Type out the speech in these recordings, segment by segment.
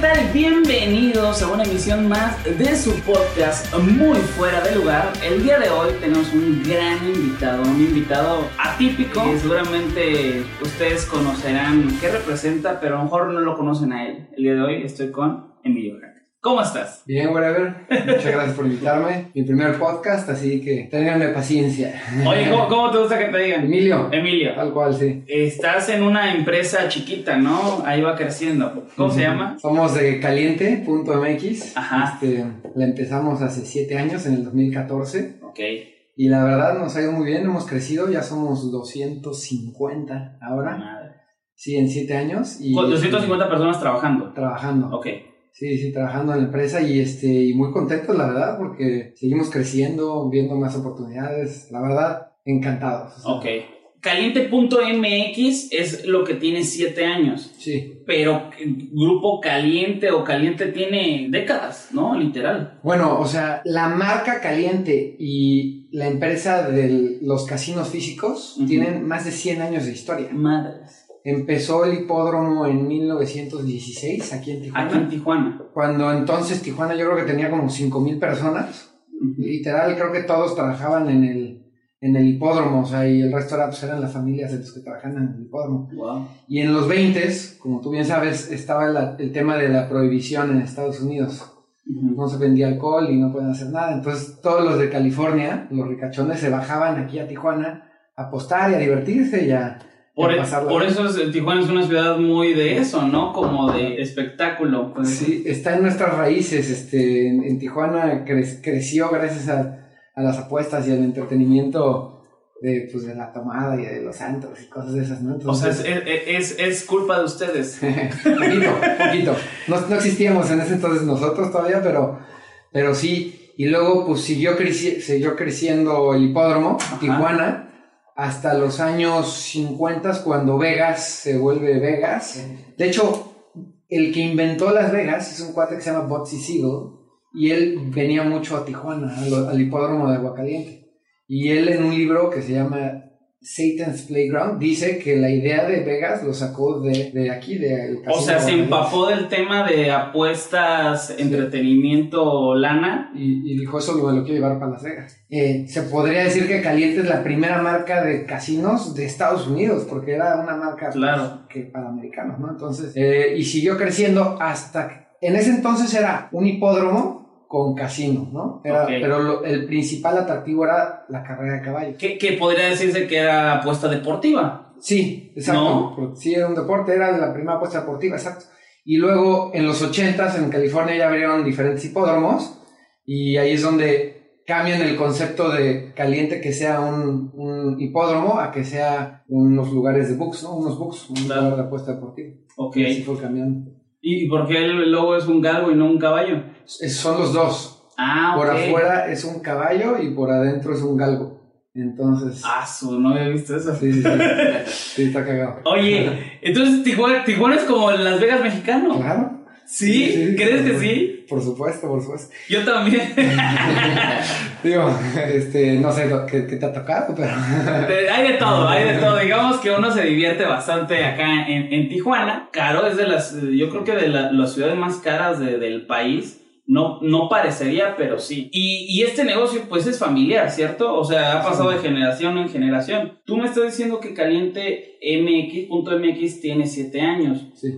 Tal? Bienvenidos a una emisión más de su podcast Muy Fuera de Lugar. El día de hoy tenemos un gran invitado, un invitado atípico que seguramente ustedes conocerán qué representa, pero a lo mejor no lo conocen a él. El día de hoy estoy con Emilio Jack. ¿Cómo estás? Bien, whatever. Muchas gracias por invitarme. Mi primer podcast, así que ténganme paciencia. Oye, ¿cómo, cómo te gusta que te digan? Emilio. Emilio. Tal cual, sí. Estás en una empresa chiquita, ¿no? Ahí va creciendo. ¿Cómo se llama? Somos de caliente.mx. Ajá. Este, la empezamos hace 7 años, en el 2014. Ok. Y la verdad nos ha ido muy bien, hemos crecido, ya somos 250 ahora. Madre. Sí, en 7 años. Y, Con 250 personas trabajando. Trabajando. Ok. Sí, sí, trabajando en la empresa y, este, y muy contentos, la verdad, porque seguimos creciendo, viendo más oportunidades. La verdad, encantados. o sea, Ok. Caliente.mx es lo que tiene 7 años. Sí. Pero Grupo Caliente o Caliente tiene décadas, ¿no? Literal. Bueno, o sea, la marca Caliente y la empresa de los casinos físicos tienen más de 100 años de historia. Madres. Empezó el hipódromo en 1916 aquí en Tijuana. Aquí en Tijuana. Cuando entonces Tijuana yo creo que tenía como 5.000 personas. Literal, creo que todos trabajaban en el, en el hipódromo, o sea, y el resto era, pues, eran las familias de los que trabajaban en el hipódromo. Wow. Y en los 20, como tú bien sabes, estaba la- el tema de la prohibición en Estados Unidos. No se vendía alcohol y no pueden hacer nada. Entonces todos los de California, los ricachones, se bajaban aquí a Tijuana a apostar y a divertirse y a, Por, a e- por eso es- Tijuana es una ciudad muy de eso, ¿no? Como de espectáculo. pues. Sí, está en nuestras raíces. Este, en, en Tijuana cre- creció gracias a, a las apuestas y al entretenimiento de, pues, de la tomada y de los santos y cosas de esas, ¿no? O sea, es, Entonces, es, es, es culpa de ustedes. poquito, poquito. No, no existíamos en ese entonces nosotros todavía, pero, pero sí. Y luego, pues siguió, creci- siguió creciendo el hipódromo, Tijuana, hasta los años 50, cuando Vegas se vuelve Vegas. De hecho, el que inventó Las Vegas es un cuate que se llama Botsy Siegel, y él venía mucho a Tijuana, al, al hipódromo de Aguacaliente. Y él en un libro que se llama Satan's Playground dice que la idea de Vegas lo sacó de, de aquí, de O sea, se empapó del tema de apuestas, entretenimiento, lana. y, y dijo eso me lo quiero llevar para Las Vegas. Eh, se podría decir que Caliente es la primera marca de casinos de Estados Unidos, porque era una marca Claro. que para americanos, ¿no? Entonces, eh, y siguió creciendo hasta, en ese entonces era un hipódromo con casino, ¿no? Era-. Pero lo- el principal atractivo era la carrera de caballos. Que, que podría decirse que era apuesta deportiva. Sí, exacto. ¿No? Sí, era un deporte, era la primera apuesta deportiva, exacto. Y luego en los 80s en California ya abrieron diferentes hipódromos y ahí es donde cambian el concepto de caliente que sea un, un hipódromo a que sea unos lugares de books, ¿no? Unos books, un Claro. lugar de apuesta deportiva. Ok. Y así fue cambiando. ¿Y por qué el logo es un galgo y no un caballo? Son los dos. Ah, Por afuera es un caballo y por adentro es un galgo. Entonces, Ah, su, no había visto eso. sí, sí, sí. Sí, está cagado. Oye, entonces Tijuana, Tijuana es como Las Vegas mexicano. Claro. ¿Sí? Sí, sí, ¿Crees que sí? Por supuesto, por supuesto. Yo también. Digo, este, no sé que te ha tocado, pero. Hay de todo, hay de todo. Digamos que uno se divierte bastante acá en, en Tijuana. Caro es de las, yo creo que de la- las ciudades más caras de- del país. No, no parecería, pero sí. Y, y este negocio, pues es familiar, ¿cierto? O sea, ha pasado de generación en generación. Tú me estás diciendo que Caliente MX.mx tiene 7 años. Sí.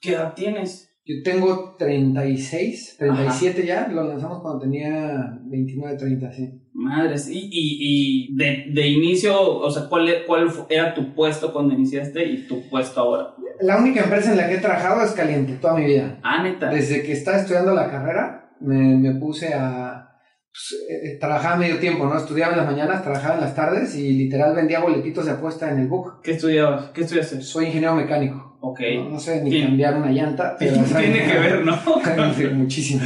¿Qué edad tienes? Yo tengo 36, 37 ya, lo lanzamos cuando tenía 29, 30, sí. Madres, y, y, y de, de inicio, o sea, ¿cuál, ¿cuál era tu puesto cuando iniciaste y tu puesto ahora? La única empresa en la que he trabajado es Caliente, toda mi vida. Ah, neta. Desde que estaba estudiando la carrera, me, me puse a... Pues, eh, trabajaba medio tiempo, ¿no? Estudiaba en las mañanas, trabajaba en las tardes y literal vendía boletitos de apuesta en el book. ¿Qué estudiabas? ¿Qué estudiaste? Soy ingeniero mecánico. Ok. No, no sé ni cambiar una llanta, pero... Tiene que ver, ¿no? Muchísimo.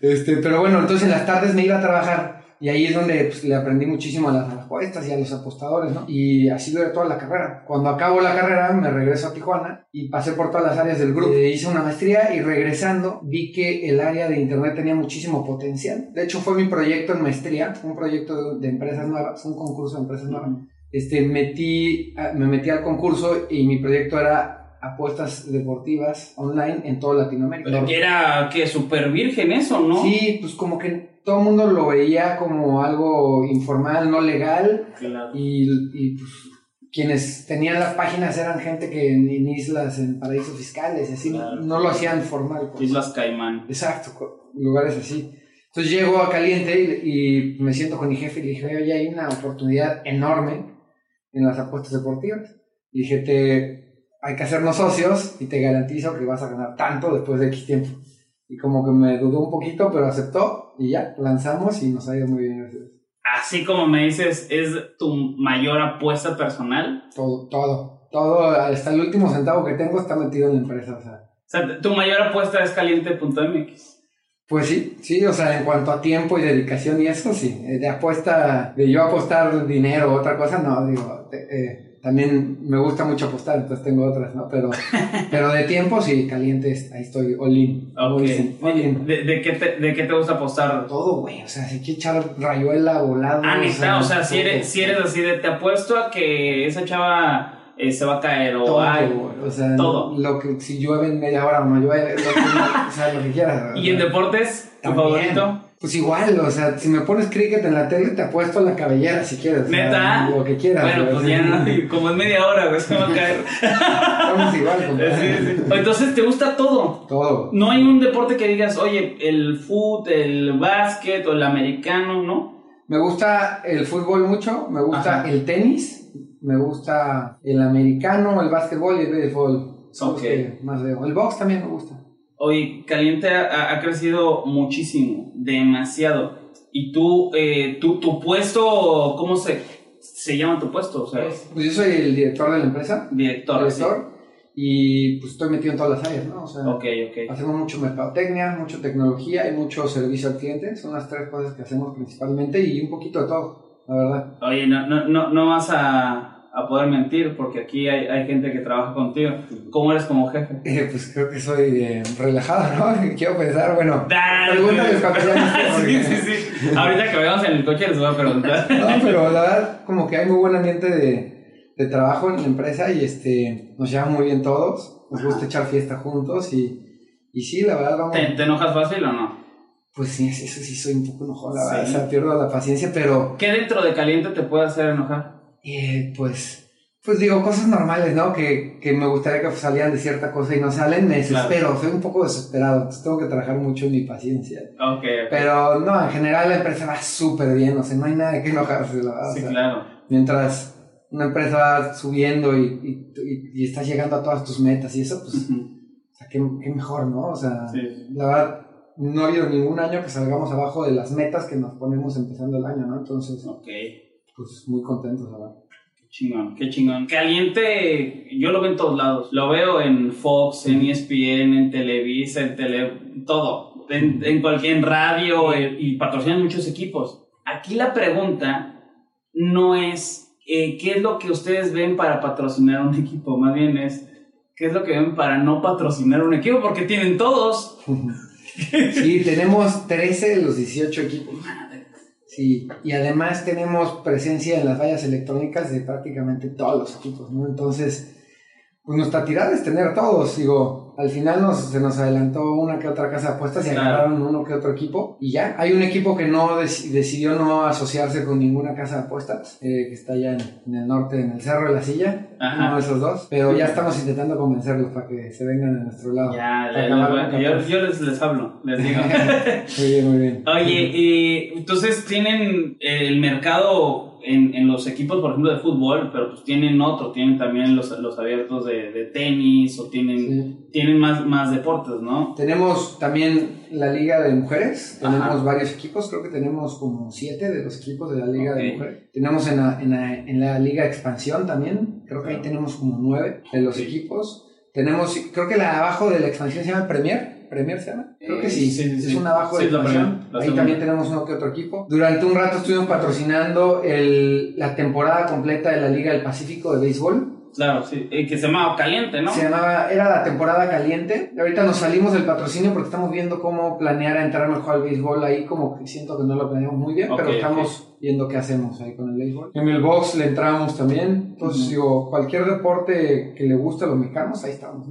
Este, pero bueno, entonces en las tardes me iba a trabajar y ahí es donde pues, le aprendí muchísimo a las apuestas y a los apostadores, ¿no? Y así duré toda la carrera. Cuando acabo la carrera me regreso a Tijuana y pasé por todas las áreas del grupo. Eh, hice una maestría y regresando vi que el área de internet tenía muchísimo potencial. De hecho fue mi proyecto en maestría, un proyecto de, de empresas nuevas, un concurso de empresas nuevas. Este, metí, me metí al concurso y mi proyecto era apuestas deportivas online en toda Latinoamérica. Pero que era, que súper virgen eso, ¿no? Sí, pues como que todo el mundo lo veía como algo informal, no legal, Claro. y, y, pues quienes tenían las páginas eran gente que en, en islas, en paraísos fiscales, así, Claro. no lo hacían formal. pues. Islas Caimán. Exacto, lugares así. Entonces llego a Caliente y, y me siento con mi jefe y le dije, oye, hay una oportunidad enorme en las apuestas deportivas. Y dije, te, hay que hacernos socios y te garantizo que vas a ganar tanto después de X tiempo. Y como que me dudó un poquito, pero aceptó y ya, lanzamos y nos ha ido muy bien. gracias. Así como me dices, es tu mayor apuesta personal. Todo, todo, todo, hasta el último centavo que tengo está metido en la empresa. O sea, O sea, tu mayor apuesta es caliente.mx. Pues sí, sí, o sea, en cuanto a tiempo y dedicación y eso, sí. Eh, De apuesta, de yo apostar dinero o otra cosa, no, digo, eh, también me gusta mucho apostar, entonces tengo otras, ¿no? Pero, pero de tiempo, sí, caliente, es- ahí estoy, all in. como Ok. dicen, all in. ¿De, de qué te, ¿De qué te gusta apostar? Todo, güey, o sea, si quieres echar rayuela, volado. Ah, neta, o sea, si eres, si eres así de te apuesto a que esa chava eh, se va a caer o Todo, ay, o sea, todo. lo que, si llueve en media hora o no llueve, lo que, o sea, lo que quieras. ¿Y en deportes? ¿Tu También. favorito? Pues igual, o sea, si me pones cricket en la tele, te apuesto la cabellera si quieres. o ¿Neta? Lo que quieras. Bueno, pues ya no, como en media hora, güey, se va a caer. Estamos igual, compadre. Sí, sí. Entonces, ¿te gusta todo? Todo. No hay un deporte que digas, oye, el fútbol, el básquet o el americano, ¿no? Me gusta el fútbol mucho, me gusta Ajá. el tenis, me gusta el americano, el básquetbol y el béisbol. Son los Ok. que más veo. El box también me gusta. Oye, Caliente ha, ha crecido muchísimo, demasiado. Y tú, eh, tu, tu puesto, ¿cómo se, se llama tu puesto? O sea, Pues yo soy el director de la empresa, director. director, y pues estoy metido en todas las áreas, ¿no? O sea, sí. Ok, ok. hacemos mucho mercadotecnia, mucho tecnología y mucho servicio al cliente. Son las tres cosas que hacemos principalmente y un poquito de todo, la verdad. Oye, no, no, no, no vas a, a poder mentir porque aquí hay, hay gente que trabaja contigo. ¿Cómo eres como jefe? Eh, pues creo que soy eh, relajado, ¿no? Quiero pensar, bueno, no esté, sí, sí, sí. Ahorita que vayamos en el coche les voy a preguntar. No, pero la verdad, como que hay muy buen ambiente de, de trabajo en la empresa y este, nos llevan muy bien todos. Nos gusta echar fiesta juntos y, y sí, la verdad, vamos. ¿Te, te enojas fácil o no? Pues sí, eso sí soy un poco enojón, la verdad. Sí. O sea, pierdo la paciencia, pero ¿Qué dentro de caliente te puede hacer enojar? Eh, pues, pues digo, cosas normales, ¿no? Que, que me gustaría que salieran de cierta cosa y no salen, me desespero, soy un poco desesperado, entonces tengo que trabajar mucho en mi paciencia. Ok, ok. Pero no, en general la empresa va súper bien, o sea, no hay nada de qué enojarse, la verdad. o Sí, sea, claro. mientras una empresa va subiendo y, y, y- y estás llegando a todas tus metas y eso, pues, o sea, qué, qué mejor, ¿no? O sea, Sí. la verdad, no ha habido ningún año que salgamos abajo de las metas que nos ponemos empezando el año, ¿no? Entonces, Ok. Pues, muy contentos, la verdad. Qué chingón, qué chingón. Caliente, yo lo veo en todos lados. Lo veo en Fox, en ESPN, en Televisa, en tele, todo. En, en cualquier en radio eh, y patrocinan muchos equipos. Aquí la pregunta no es eh, qué es lo que ustedes ven para patrocinar un equipo, más bien es qué es lo que ven para no patrocinar un equipo, porque tienen todos. Sí, tenemos 13 de los 18 equipos. Sí, y además tenemos presencia en las vallas electrónicas de prácticamente todos los equipos, ¿no? Entonces, pues nuestra tirada es tener todos, digo, al final nos, se nos adelantó una que otra casa de apuestas y Claro. agarraron uno que otro equipo y ya. Hay un equipo que no dec- decidió no asociarse con ninguna casa de apuestas, eh, que está allá en, en el norte, en el Cerro de la Silla, Ajá. uno de esos dos. Pero ya estamos intentando convencerlos para que se vengan a nuestro lado. Ya, yo, Qatar. yo les, les hablo, les digo. Muy bien, muy bien. Oye, eh, entonces tienen el mercado en, en los equipos, por ejemplo, de fútbol, pero pues tienen otro, tienen también los, los abiertos de, de tenis o tienen, Sí. tienen más, más deportes, ¿no? Tenemos también la Liga de Mujeres, tenemos Ajá. varios equipos, creo que tenemos como siete de los equipos de la Liga de. Mujeres. Tenemos en la, en, la, en la Liga Expansión también, creo que ahí tenemos como nueve de los equipos. Tenemos, creo que la abajo de la expansión se llama Premier. ¿Premier se llama? Creo que Eh, sí, sí, sí, es un abajo de la Ahí también tenemos uno que otro equipo. Durante un rato estuvimos patrocinando el, la temporada completa de la Liga del Pacífico de béisbol. Claro, sí, eh, que se llama Caliente, ¿no? Se llamaba, era la temporada caliente. Y ahorita nos salimos del patrocinio porque estamos viendo cómo planear entrar mejor al béisbol. Ahí como que siento que no lo planeamos muy bien, pero estamos viendo qué hacemos ahí con el béisbol. En el box le entramos también. Entonces Ujú. digo, cualquier deporte que le guste a los mexicanos, ahí estamos.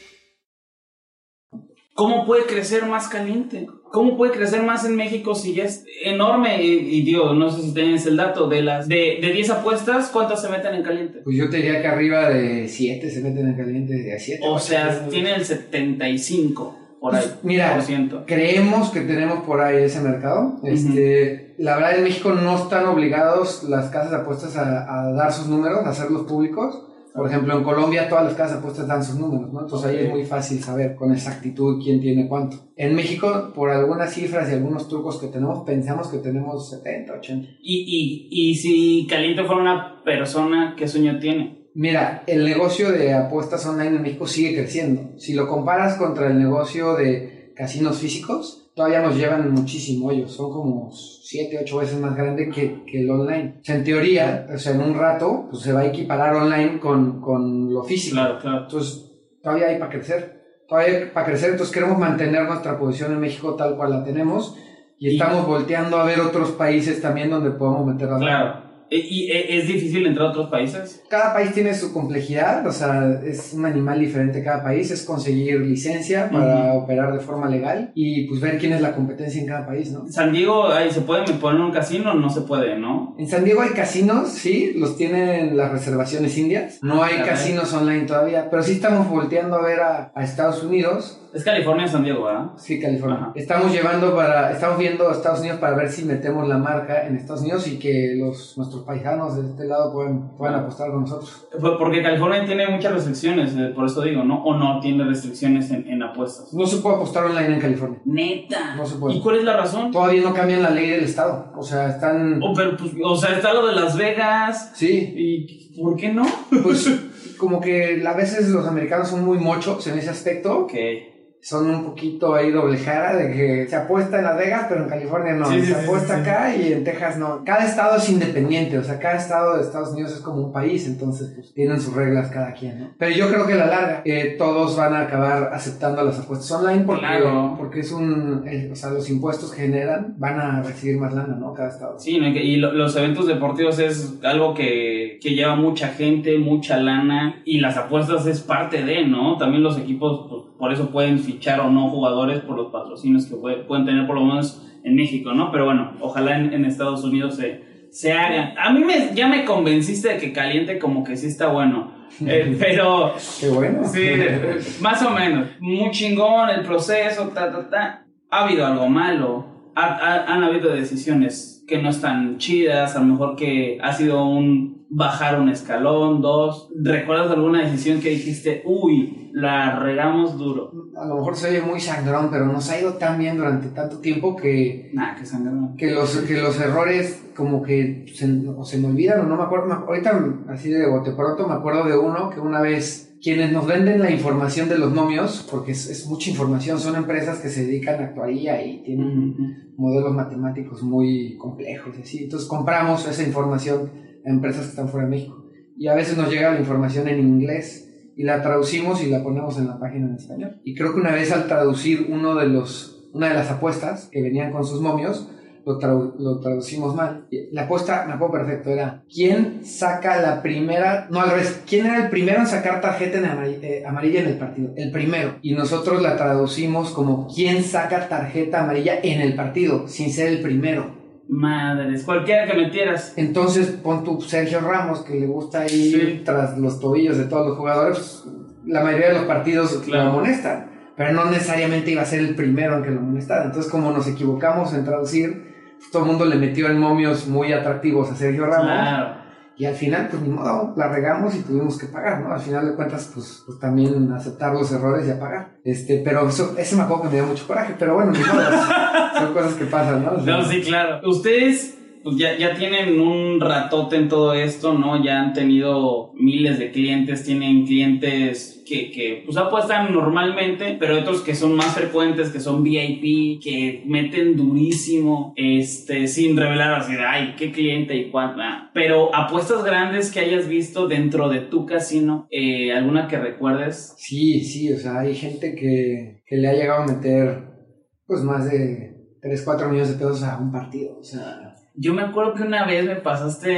¿Cómo puede crecer más caliente? ¿Cómo puede crecer más en México si ya es enorme? Y, y digo, no sé si tienes el dato, de las de, de 10 apuestas, ¿cuántas se meten en caliente? Pues yo te diría que arriba de 7 se meten en caliente, de 7. O sea, tiene el 75 por ahí. Pues, Mira, por ciento. creemos que tenemos por ahí ese mercado. Este, La verdad, en México no están obligados las casas de apuestas a, a dar sus números, a hacerlos públicos. Por ejemplo, en Colombia todas las casas apuestas dan sus números, ¿no? Entonces ahí Ok. es muy fácil saber con exactitud quién tiene cuánto. En México, por algunas cifras y algunos trucos que tenemos, pensamos que tenemos 70, 80. Y, y, y si caliente fuera una persona, ¿qué sueño tiene? Mira, el negocio de apuestas online en México sigue creciendo. Si lo comparas contra el negocio de casinos físicos, todavía nos llevan muchísimo ellos. Son como 7, 8 veces más grande que, que el online. O sea, en teoría, o sea, en un rato, pues se va a equiparar online con, con lo físico. Claro, claro. Entonces, todavía hay para crecer. Todavía hay para crecer, entonces queremos mantener nuestra posición en México tal cual la tenemos. Y Y- estamos volteando a ver otros países también donde podamos meter la Claro. ¿Y, y e- es difícil entrar a otros países? cada país tiene su complejidad, o sea, es un animal diferente cada país, es conseguir licencia para operar de forma legal y pues ver quién es la competencia en cada país, ¿no? San Diego, ahí se puede poner un casino, no se puede, ¿no? En San Diego hay casinos, sí, los tienen las reservaciones indias, no hay casinos online todavía, pero sí estamos volteando a ver a, a Estados Unidos, Es California, San Diego, ¿verdad? sí, California. Ajá. Estamos llevando para, estamos viendo a Estados Unidos para ver si metemos la marca en Estados Unidos y que los nuestros paisanos de este lado puedan, puedan apostar con nosotros. Porque California tiene muchas restricciones, eh, por eso digo, ¿no? O no tiene restricciones en, en apuestas. No se puede apostar online en California. Neta. No se puede. ¿Y cuál es la razón? Todavía no cambian la ley del estado. O sea, están. Oh, pero, pues, o sea, está lo de Las Vegas. Sí, ¿Y por qué no? pues como que a veces los americanos son muy mochos en ese aspecto. Ok. Son un poquito ahí doble cara de que se apuesta en Las Vegas, pero en California no. Sí, se apuesta sí, sí. acá y en Texas no. Cada estado es independiente. O sea, cada estado de Estados Unidos es como un país. Entonces, pues tienen sus reglas cada quien, ¿no? Pero yo creo que a la larga eh, todos van a acabar aceptando las apuestas online porque, Claro. porque es un. eh, o sea, los impuestos que generan van a recibir más lana, ¿no? Cada estado. Sí, ¿no? y que- y lo- los eventos deportivos es algo que, que lleva mucha gente, mucha lana, y las apuestas es parte de, ¿no? También los equipos, pues, por eso pueden fichar o no jugadores por los patrocinios que puede- pueden tener, por lo menos en México, ¿no? Pero bueno, ojalá en, en Estados Unidos se, se hagan. A mí me, ya me convenciste de que caliente como que sí está bueno. Eh, pero... Qué bueno. Sí, más o menos. Muy chingón el proceso, ta, ta, ta. Ha habido algo malo. han habido decisiones que no están chidas. A lo mejor que ha sido un bajar un escalón, dos. ¿Recuerdas alguna decisión que dijiste, uy, la regamos duro? A lo mejor se oye muy sangrón, pero nos ha ido tan bien durante tanto tiempo que... Nah, que sangrón. Que los, que los errores como que se, o se me olvidan o no me acuerdo. ahorita, así de bote pronto, me acuerdo de uno que una vez quienes nos venden la información de los nomios, porque es, mucha información, son empresas que se dedican a actuaría y tienen modelos matemáticos muy complejos y así. Entonces compramos esa información empresas que están fuera de México. Y a veces nos llega la información en inglés y la traducimos y la ponemos en la página en español. Y creo que una vez al traducir uno de los, una de las apuestas que venían con sus momios, lo, lo, traducimos mal. La apuesta, me acuerdo perfecto, era ¿quién saca la primera? No, al revés, ¿quién era el primero en sacar tarjeta eh, amarilla, en el partido? El primero. Y nosotros la traducimos como ¿quién saca tarjeta amarilla en el partido? Sin ser el primero. Madres, cualquiera que metieras. Entonces pon tu Sergio Ramos, que le gusta ir tras los tobillos de todos los jugadores, pues, la mayoría de los partidos lo amonestan, pero no necesariamente iba a ser el primero en que lo amonestara. Entonces, como nos equivocamos en traducir, pues, todo el mundo le metió en momios muy atractivos a Sergio Ramos. Y al final, pues ni modo, la regamos y tuvimos que pagar, ¿no? Al final de cuentas, pues, pues también aceptar los errores y pagar. Este, pero eso, ese me acuerdo que me dio mucho coraje, pero bueno, ni modo, son cosas que pasan, ¿no? no, sí, claro. Ustedes pues ya, ya tienen un ratote en todo esto, ¿no? Ya han tenido miles de clientes, tienen clientes que, que pues apuestan normalmente, pero otros que son más frecuentes, que son VIP, que meten durísimo, este, sin revelar así de, ay, qué cliente y cuánto. Pero apuestas grandes que hayas visto dentro de tu casino, eh, ¿alguna que recuerdes? Sí, sí, o sea, hay gente que, que le ha llegado a meter, pues, más de 3, 4 millones de pesos a un partido, o sea yo me acuerdo que una vez me pasaste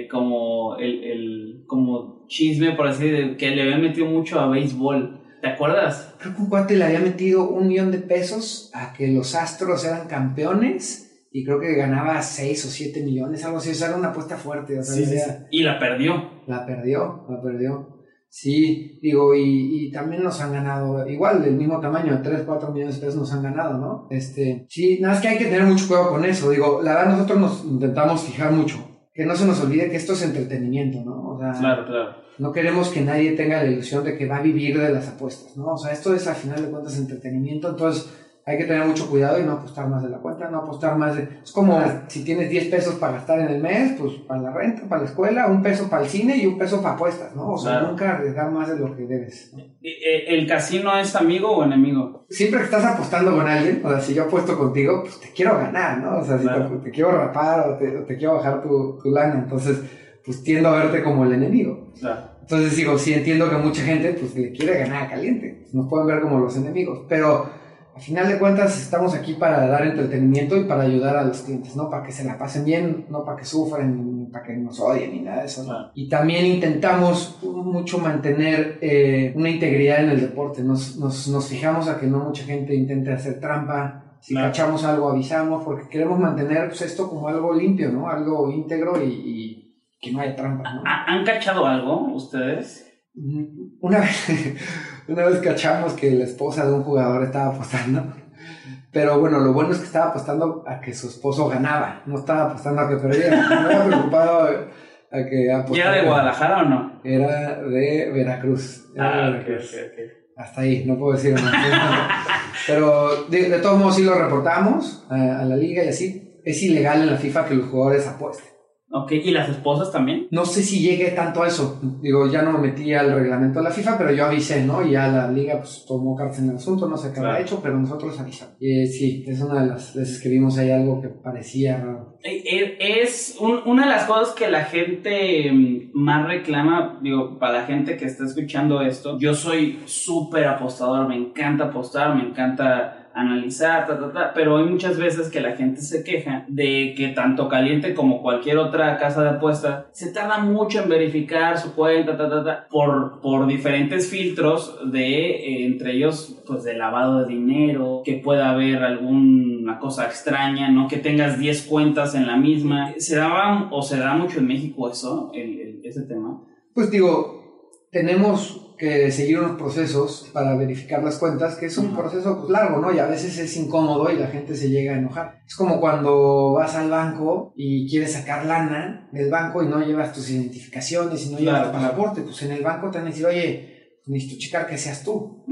eh, como el, el, como chisme, por así decirlo, que le había metido mucho a béisbol. ¿Te acuerdas? Creo que un cuate le había metido un millón de pesos a que los Astros eran campeones y creo que ganaba 6 o 7 millones, algo así. O sea, era una apuesta fuerte. sí, sí, Y la perdió. La perdió, la perdió. Sí, digo, y, y, también nos han ganado, igual, del mismo tamaño, 3, 4 millones de pesos nos han ganado, ¿no? Este, sí, nada más que hay que tener mucho cuidado con eso, digo, la verdad nosotros nos intentamos fijar mucho, que no se nos olvide que esto es entretenimiento, ¿no? O sea, claro, claro. No queremos que nadie tenga la ilusión de que va a vivir de las apuestas, ¿no? O sea, esto es al final de cuentas entretenimiento, entonces hay que tener mucho cuidado y no apostar más de la cuenta, no apostar más de... Es como si tienes 10 pesos para gastar en el mes, pues para la renta, para la escuela, un peso para el cine y un peso para apuestas, ¿no? O sea, nunca arriesgar más de lo que debes. Eh, ¿El casino es amigo o enemigo? Siempre que estás apostando con alguien, o sea, si yo apuesto contigo, pues te quiero ganar, ¿no? O sea, si te, quiero rapar o te, quiero bajar tu, tu, lana, entonces, pues tiendo a verte como el enemigo. Entonces digo, sí entiendo que mucha gente, pues le quiere ganar a caliente, nos pueden ver como los enemigos, pero al final de cuentas estamos aquí para dar entretenimiento y para ayudar a los clientes, ¿no? Para que se la pasen bien, no para que sufran, ni para que nos odien, ni nada de eso. Y también intentamos mucho mantener eh, una integridad en el deporte. Nos, nos, nos, fijamos a que no mucha gente intente hacer trampa. Si cachamos algo, avisamos, porque queremos mantener pues, esto como algo limpio, ¿no? Algo íntegro y, y que no haya trampa, ¿no? ¿Han cachado algo ustedes? Una vez, una vez cachamos que la esposa de un jugador estaba apostando. Pero bueno, lo bueno es que estaba apostando a que su esposo ganaba. No estaba apostando a que perdía. No estaba preocupado a que apostara. ¿Era de Guadalajara o no? Era de Veracruz. ah, Hasta ahí, no puedo decir más. Pero de, todos modos sí lo reportamos a la liga y así. Es ilegal en la FIFA que los jugadores apuesten. Ok, ¿y las esposas también? No sé si llegue tanto a eso. Digo, ya no me metí al reglamento de la FIFA, pero yo avisé, ¿no? Y ya la liga pues tomó cartas en el asunto, no sé qué ha hecho, pero nosotros avisamos. Y sí, es una de las veces que vimos ahí algo que parecía raro. Eh, eh, es una de las cosas que la gente mm, más reclama, digo, para la gente que está escuchando esto, yo soy súper apostador, me encanta apostar, me encanta analizar, ta, ta, ta, pero hay muchas veces que la gente se queja de que tanto caliente como cualquier otra casa de apuestas se tarda mucho en verificar su cuenta, ta, ta, ta, por, por diferentes filtros de, eh, entre ellos, pues de lavado de dinero, que pueda haber alguna cosa extraña, ¿no? Que tengas 10 cuentas en la misma. ¿Se daba o se da mucho en México eso, ese tema? Pues digo, tenemos que seguir unos procesos para verificar las cuentas, que es un proceso pues, largo, ¿no? Y a veces es incómodo y la gente se llega a enojar. Es como cuando vas al banco y quieres sacar lana del banco y no llevas tus identificaciones y no llevas tu pasaporte. Pues en el banco te van a decir, oye, necesito checar que seas tú.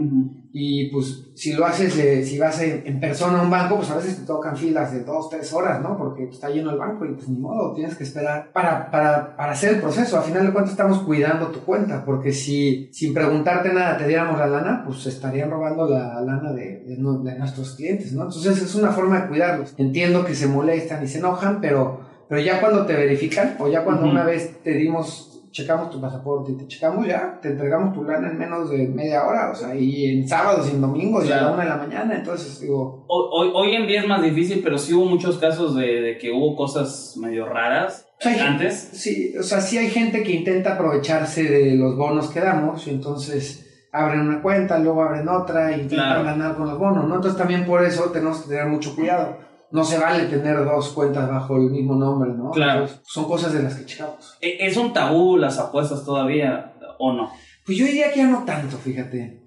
Y pues si lo haces, si vas en, persona a un banco, pues a veces te tocan filas de dos, tres horas, ¿no? Porque está lleno el banco y pues ni modo, tienes que esperar para, para, para hacer el proceso. Al final de cuentas estamos cuidando tu cuenta, porque si sin preguntarte nada te diéramos la lana, pues estarían robando la lana de, de, de nuestros clientes, ¿no? Entonces es una forma de cuidarlos. Entiendo que se molestan y se enojan, pero, pero ya cuando te verifican o ya cuando una vez te dimos checamos tu pasaporte y te checamos ya, te entregamos tu lana en menos de media hora, o sea, y en sábados y en domingos y a la una de la mañana, entonces digo... Hoy, hoy en día es más difícil, pero sí hubo muchos casos de, de que hubo cosas medio raras antes. Sí, o sea, sí hay gente que intenta aprovecharse de los bonos que damos y entonces abren una cuenta, luego abren otra intentan ganar con los bonos, ¿no? Entonces también por eso tenemos que tener mucho cuidado no se vale tener dos cuentas bajo el mismo nombre, ¿no? Claro. son cosas de las que checamos. ¿E-, ¿Es un tabú las apuestas todavía o no? Pues yo diría que ya no tanto, fíjate.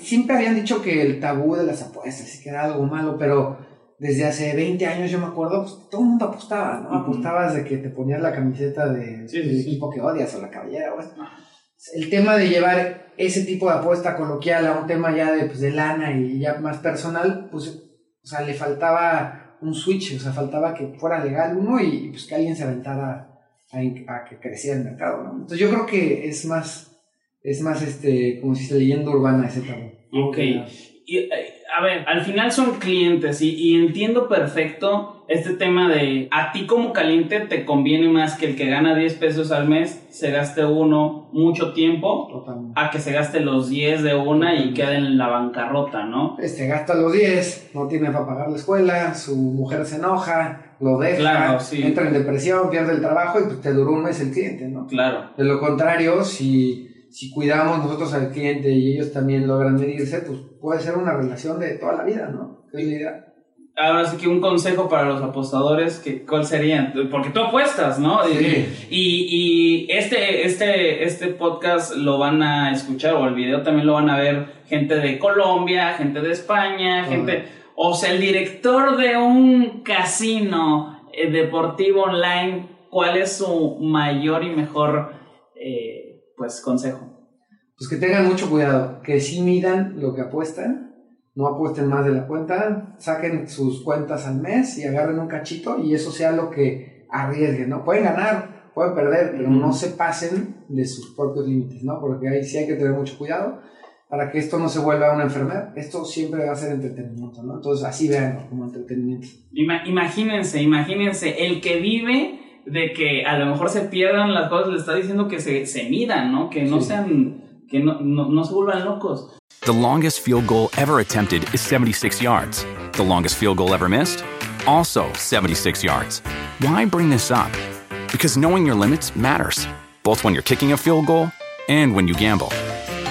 Siempre habían dicho que el tabú de las apuestas, que era algo malo, pero desde hace 20 años yo me acuerdo, pues todo el mundo apostaba, ¿no? Apostabas de que te ponías la camiseta de, del equipo que odias o la cabellera o. El tema de llevar ese tipo de apuesta coloquial a un tema ya de, pues, de lana y ya más personal, pues o sea, le faltaba un switch, o sea, faltaba que fuera legal uno y, pues que alguien se aventara a, que creciera el mercado, ¿no? Entonces yo creo que es más, es más, este, como si se leyenda urbana ese tabú. Ok. Y, eh, a ver, al final son clientes y, y, entiendo perfecto este tema de a ti como caliente te conviene más que el que gana 10 pesos al mes se gaste uno mucho tiempo a que se gaste los 10 de una y quede en la bancarrota, ¿no? Este gasta los 10, no tiene para pagar la escuela, su mujer se enoja, lo deja, entra en depresión, pierde el trabajo y pues te duró un mes el cliente, ¿no? Claro. De lo contrario, si si cuidamos nosotros al cliente y ellos también logran medirse, pues puede ser una relación de toda la vida, ¿no? ¿Qué es la idea? Ahora sí que un consejo para los apostadores, que, ¿cuál sería? Porque tú apuestas, ¿no? Sí. Y, y, este, este, este podcast lo van a escuchar, o el video también lo van a ver gente de Colombia, gente de España, gente... O sea, el director de un casino eh, deportivo online, ¿cuál es su mayor y mejor... Eh, pues consejo? Pues que tengan mucho cuidado, que sí midan lo que apuestan, no apuesten más de la cuenta, saquen sus cuentas al mes y agarren un cachito y eso sea lo que arriesguen, ¿no? Pueden ganar, pueden perder, pero no se pasen de sus propios límites, ¿no? Porque ahí sí hay que tener mucho cuidado para que esto no se vuelva una enfermedad. Esto siempre va a ser entretenimiento, ¿no? Entonces así veanlo como entretenimiento. imagínense, imagínense, el que vive de que a lo mejor se pierdan las cosas, le está diciendo que se, se midan, ¿no? Que no sean, que no, no, no se vuelvan locos. The longest field goal ever attempted is 76 yards. The longest field goal ever missed? Also 76 yards. Why bring this up? Because knowing your limits matters, both when you're kicking a field goal and when you gamble.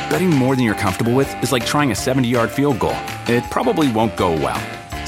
Betting more than you're comfortable with is like trying a 70 yard field goal. It probably won't go well.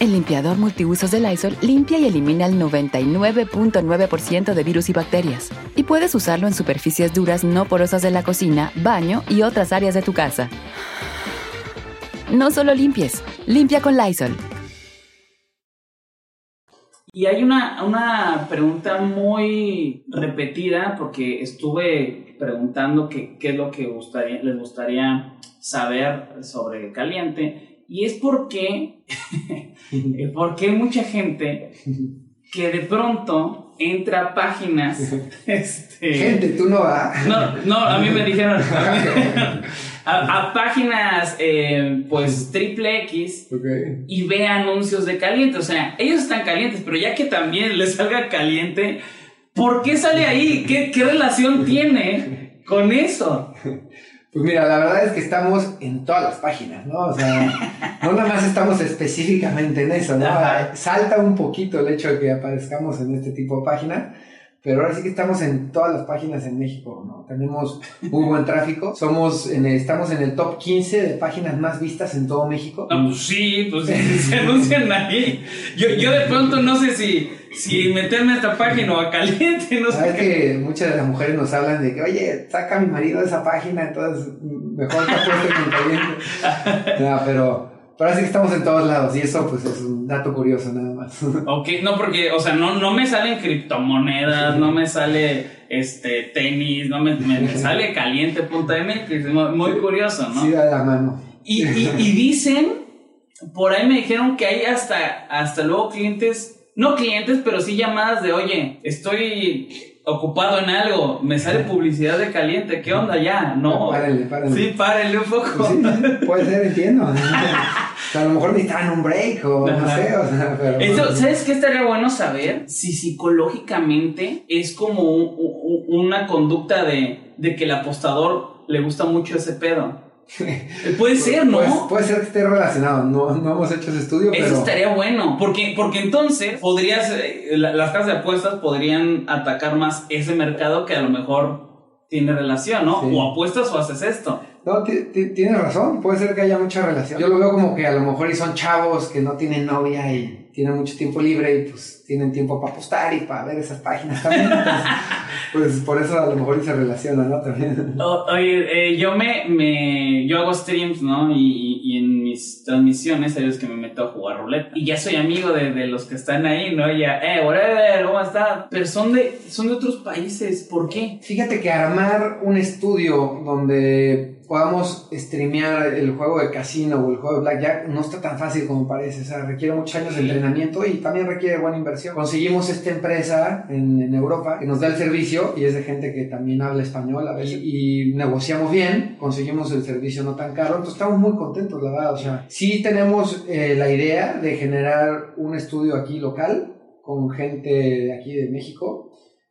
El limpiador multiusos de Lysol limpia y elimina el 99.9% de virus y bacterias. Y puedes usarlo en superficies duras no porosas de la cocina, baño y otras áreas de tu casa. No solo limpies, limpia con Lysol. Y hay una, una pregunta muy repetida porque estuve preguntando qué es lo que gustaría, les gustaría saber sobre caliente y es porque, porque hay mucha gente que de pronto entra a páginas. este, Gente, tú no vas. no, no, a mí me dijeron. a, a páginas, eh, pues, triple X y ve anuncios de caliente. O sea, ellos están calientes, pero ya que también les salga caliente, ¿por qué sale ahí? ¿Qué, qué relación tiene con eso? Pues mira, la verdad es que estamos en todas las páginas, ¿no? O sea, no nada más estamos específicamente en eso, ¿no? Ajá. Salta un poquito el hecho de que aparezcamos en este tipo de páginas, pero ahora sí que estamos en todas las páginas en México, ¿no? Tenemos muy buen tráfico, somos en el- estamos en el top 15 de páginas más vistas en todo México. No, pues sí, pues sí, se anuncian ahí. Yo, yo de pronto no sé si, si meterme a esta página o a caliente, no sé Sabes qué. que muchas de las mujeres nos hablan de que, oye, saca a mi marido de esa página, entonces mejor te apuesto con caliente. No, pero, pero así que estamos en todos lados y eso pues es un dato curioso nada más. Ok, no, porque, o sea, no, no me salen criptomonedas, no me sale este tenis, no me, me- me sale caliente.mx, muy, muy curioso, ¿no? Sí, da la mano. Y, y, y dicen, por ahí me dijeron que hay hasta, hasta luego clientes, no clientes, pero sí llamadas de, oye, estoy ocupado en algo, me sale publicidad de caliente, ¿qué onda ya? No. Párenle, párenle. Sí, párenle un poco. Sí, puede ser, entiendo. O sea, a lo mejor necesitaban un break o no sé, o sea, pero... Eso, ¿sabes qué estaría bueno saber? Si psicológicamente es como un- un- una conducta de, de que el apostador le gusta mucho ese pedo. Puede ser, ¿no? Pues, puede ser que esté relacionado, no, no hemos hecho ese estudio, Eso pero... estaría bueno, porque, porque entonces podrías, eh, la- las casas de apuestas podrían atacar más ese mercado que a lo mejor tiene relación, ¿no? Sí. O apuestas o haces esto. No, ti- ti- tienes razón, puede ser que haya mucha relación. Yo lo veo como que a lo mejor y son chavos que no tienen novia y tienen mucho tiempo libre y pues tienen tiempo para apostar y para ver esas páginas también. Entonces, pues por eso a lo mejor se relaciona, ¿no? También. O- Oye, eh, yo me, me, yo hago streams, ¿no? Y, y- en mis transmisiones hay veces que me meto a jugar ruleta. Y ya soy amigo de, de los que están ahí, ¿no? Y ya, eh, whatever, ¿cómo estás? Pero son de, son de otros países, ¿por qué? Fíjate que armar un estudio donde podamos streamear el juego de casino o el juego de blackjack no está tan fácil como parece, o sea, requiere muchos años de entrenamiento y también requiere buena inversión. Conseguimos esta empresa en, Europa que nos da el servicio y es de gente que también habla español a veces y, negociamos bien, conseguimos el servicio no tan caro, entonces estamos muy contentos, la verdad, o sea, sí tenemos eh, la idea de generar un estudio aquí local con gente de aquí de México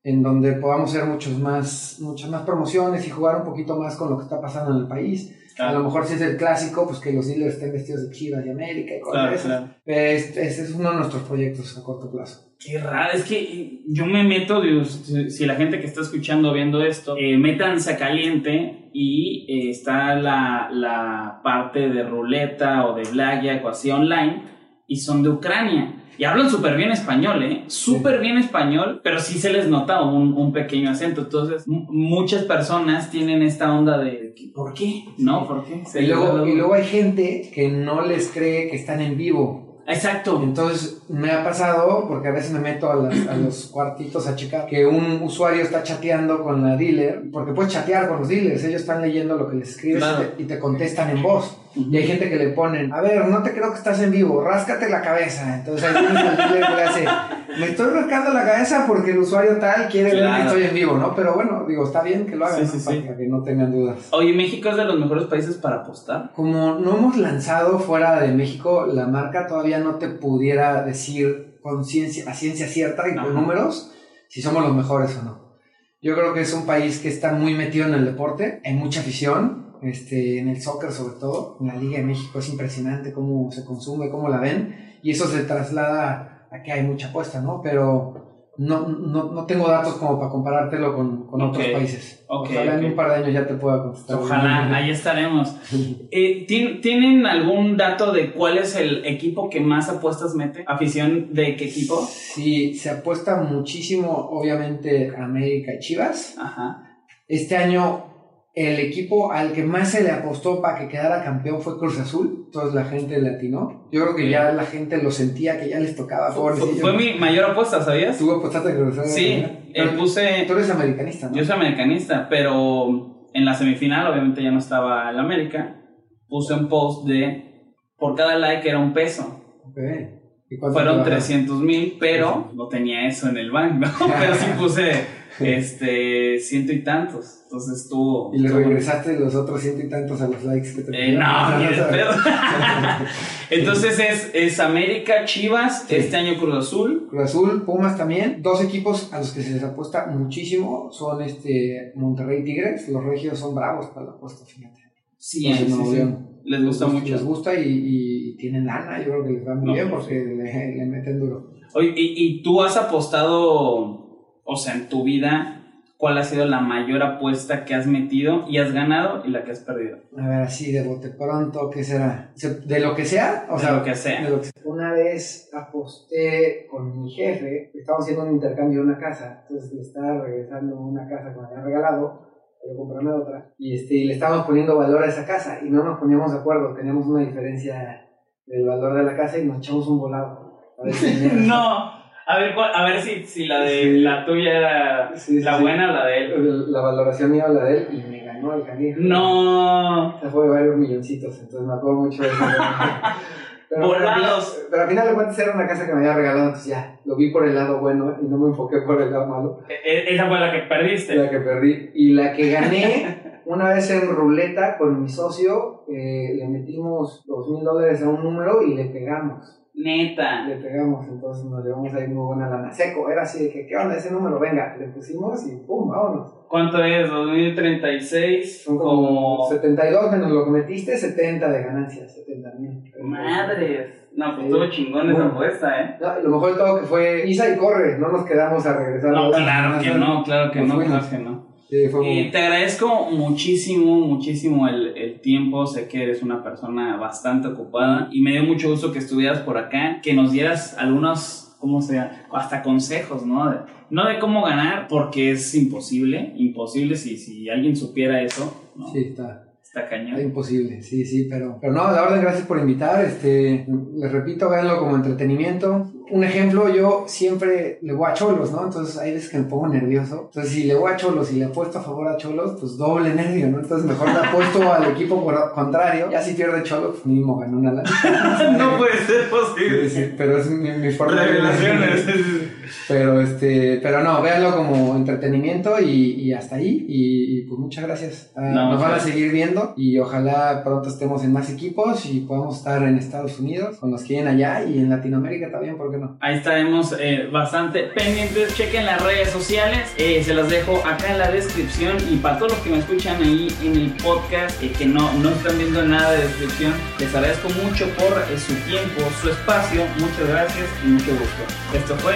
en donde podamos hacer muchos más, muchas más promociones y jugar un poquito más con lo que está pasando en el país. A lo mejor si es el clásico, pues que los dealers estén vestidos de Chivas de América y cosas Claro, esas. claro. Este, este es uno de nuestros proyectos a corto plazo. Qué raro, es que yo me meto, Dios, si si la gente que está escuchando, viendo esto, eh, métanse a caliente y eh, está la, la parte de ruleta o de blackjack o así online y son de Ucrania. Y hablan súper bien español, ¿eh? Súper bien español, pero sí se les nota un, un pequeño acento. Entonces, muchas personas tienen esta onda de, ¿por qué? ¿No? ¿Por qué? Se Y luego, y luego hay gente que no les cree que están en vivo. Exacto. Entonces me ha pasado, porque a veces me meto a, las- a los cuartitos a checar, que un usuario está chateando con la dealer, porque puedes chatear con los dealers, ellos están leyendo lo que les escribes Claro. y, te, y te contestan en voz. Y hay gente que le ponen, a ver, no te creo que estás en vivo, ráscate la cabeza. Entonces ahí tienes al dealer que le hace, me estoy rascando la cabeza porque el usuario tal quiere ver Claro. que estoy en vivo, ¿no? Pero bueno, digo, está bien que lo hagan, Sí, ¿no? sí, para, sí. para que no tengan dudas. Oye, México es de los mejores países para apostar. Como no hemos lanzado fuera de México, la marca todavía no te pudiera decir con ciencia, a ciencia cierta y con Ajá. números si somos los mejores o no. Yo creo que es un país que está muy metido en el deporte, hay mucha afición, este, en el soccer sobre todo, en la Liga de México es impresionante cómo se consume, cómo la ven, y eso se traslada a que hay mucha apuesta, ¿no? Pero no, no, no tengo datos como para comparártelo con, con otros Ok. países. Ok, Ojalá en ok. un par de años ya te pueda contestar. Ojalá, ahí estaremos. Eh, ¿tien- ¿Tienen algún dato de cuál es el equipo que más apuestas mete? ¿Afición de qué equipo? Sí, se apuesta muchísimo, obviamente, América y Chivas. Ajá. Este año, el equipo al que más se le apostó para que quedara campeón fue Cruz Azul. Entonces la gente le atinó. Yo creo que ya la gente lo sentía, que ya les tocaba. Fue, fue- mi mayor apuesta, ¿sabías? ¿Tú apostaste a Cruz Azul? Sí, eh, Pero puse... Tú eres americanista, ¿no? Yo soy americanista, pero en la semifinal obviamente ya no estaba el América. Puse un post de por cada like era un peso. Ok. fueron 300 mil, pero no tenía eso en el banco, pero sí puse este ciento y tantos. Entonces estuvo. ¿Y le regresaste los otros ciento y tantos a los likes que te eh, No, ni de pedo. Entonces es, es América, Chivas, este año Cruz Azul. Cruz Azul, Pumas también. Dos equipos a los que se les apuesta muchísimo son este Monterrey Tigres. Los regios son bravos para la apuesta, fíjate. Sí, sí, sí, Les gusta mucho. Les gusta y, tienen lana, yo creo que les va muy bien porque le, meten duro. Oye, ¿y, ¿y tú has apostado, o sea, en tu vida cuál ha sido la mayor apuesta que has metido y has ganado y la que has perdido. A ver, así de bote pronto, ¿qué será? ¿De lo que sea? O sea, de lo que sea. Una vez aposté con mi jefe, estábamos haciendo un intercambio de una casa, entonces le estaba regresando una casa que me había regalado, yo comprarme otra, y este, le estábamos poniendo valor a esa casa y no nos poníamos de acuerdo, teníamos una diferencia del valor de la casa y nos echamos un volado. no. A ver, a ver si, si la de la tuya era la buena o la de él. La valoración mía o la de él y me ganó el canijo. No. Se fue varios milloncitos, entonces me acuerdo mucho de eso. pero, Volados. Pero al final de cuentas era una casa que me había regalado, entonces ya, lo vi por el lado bueno y no me enfoqué por el lado malo. E, e, esa fue la que perdiste. La que perdí. Y la que gané, una vez en ruleta con mi socio, eh, le metimos dos mil dólares a un número y le pegamos. Neta. Le pegamos, entonces nos llevamos ahí muy buena lana. Seco, era así de que, ¿qué onda ese número? Venga, le pusimos y pum, vámonos. ¿Cuánto es? ¿2036? Son como, 72 menos lo que metiste, 70 de ganancias, 70 mil. Madres. No, pues estuvo chingón esa apuesta, ¿eh? No, lo mejor de todo que fue Isa y corre, no nos quedamos a regresar. No, claro que no, claro que no, claro que no y te agradezco muchísimo, muchísimo el, tiempo. Sé que eres una persona bastante ocupada y me dio mucho gusto que estuvieras por acá, que nos dieras algunos, ¿cómo sea? Hasta consejos, ¿no? De, no de cómo ganar, porque es imposible, imposible si, si alguien supiera eso. ¿no? Sí, está. Está cañón. Es imposible, sí, sí, pero, pero no, la verdad, gracias por invitar. Este, les repito, véanlo como entretenimiento un ejemplo, yo siempre le voy a Cholos, ¿no? Entonces hay veces que me pongo nervioso. Entonces, si le voy a Cholos y le apuesto a favor a Cholos, pues doble nervio, ¿no? Entonces, mejor le apuesto al equipo contrario. Ya si pierde Cholos, pues mínimo gano una lana. no puede ser posible. Sí, pero es mi, mi forma Revelaciones. pero, este, pero no, véanlo como entretenimiento y, y hasta ahí. Y, pues muchas gracias. Ah, nos van a seguir viendo y ojalá pronto estemos en más equipos y podamos estar en Estados Unidos con los que vienen allá y en Latinoamérica también, porque Ahí estaremos eh, bastante pendientes. Chequen las redes sociales. Eh, se las dejo acá en la descripción. Y para todos los que me escuchan ahí en el podcast y que no, no están viendo nada de descripción, les agradezco mucho por eh, su tiempo, su espacio. Muchas gracias y mucho gusto. Esto fue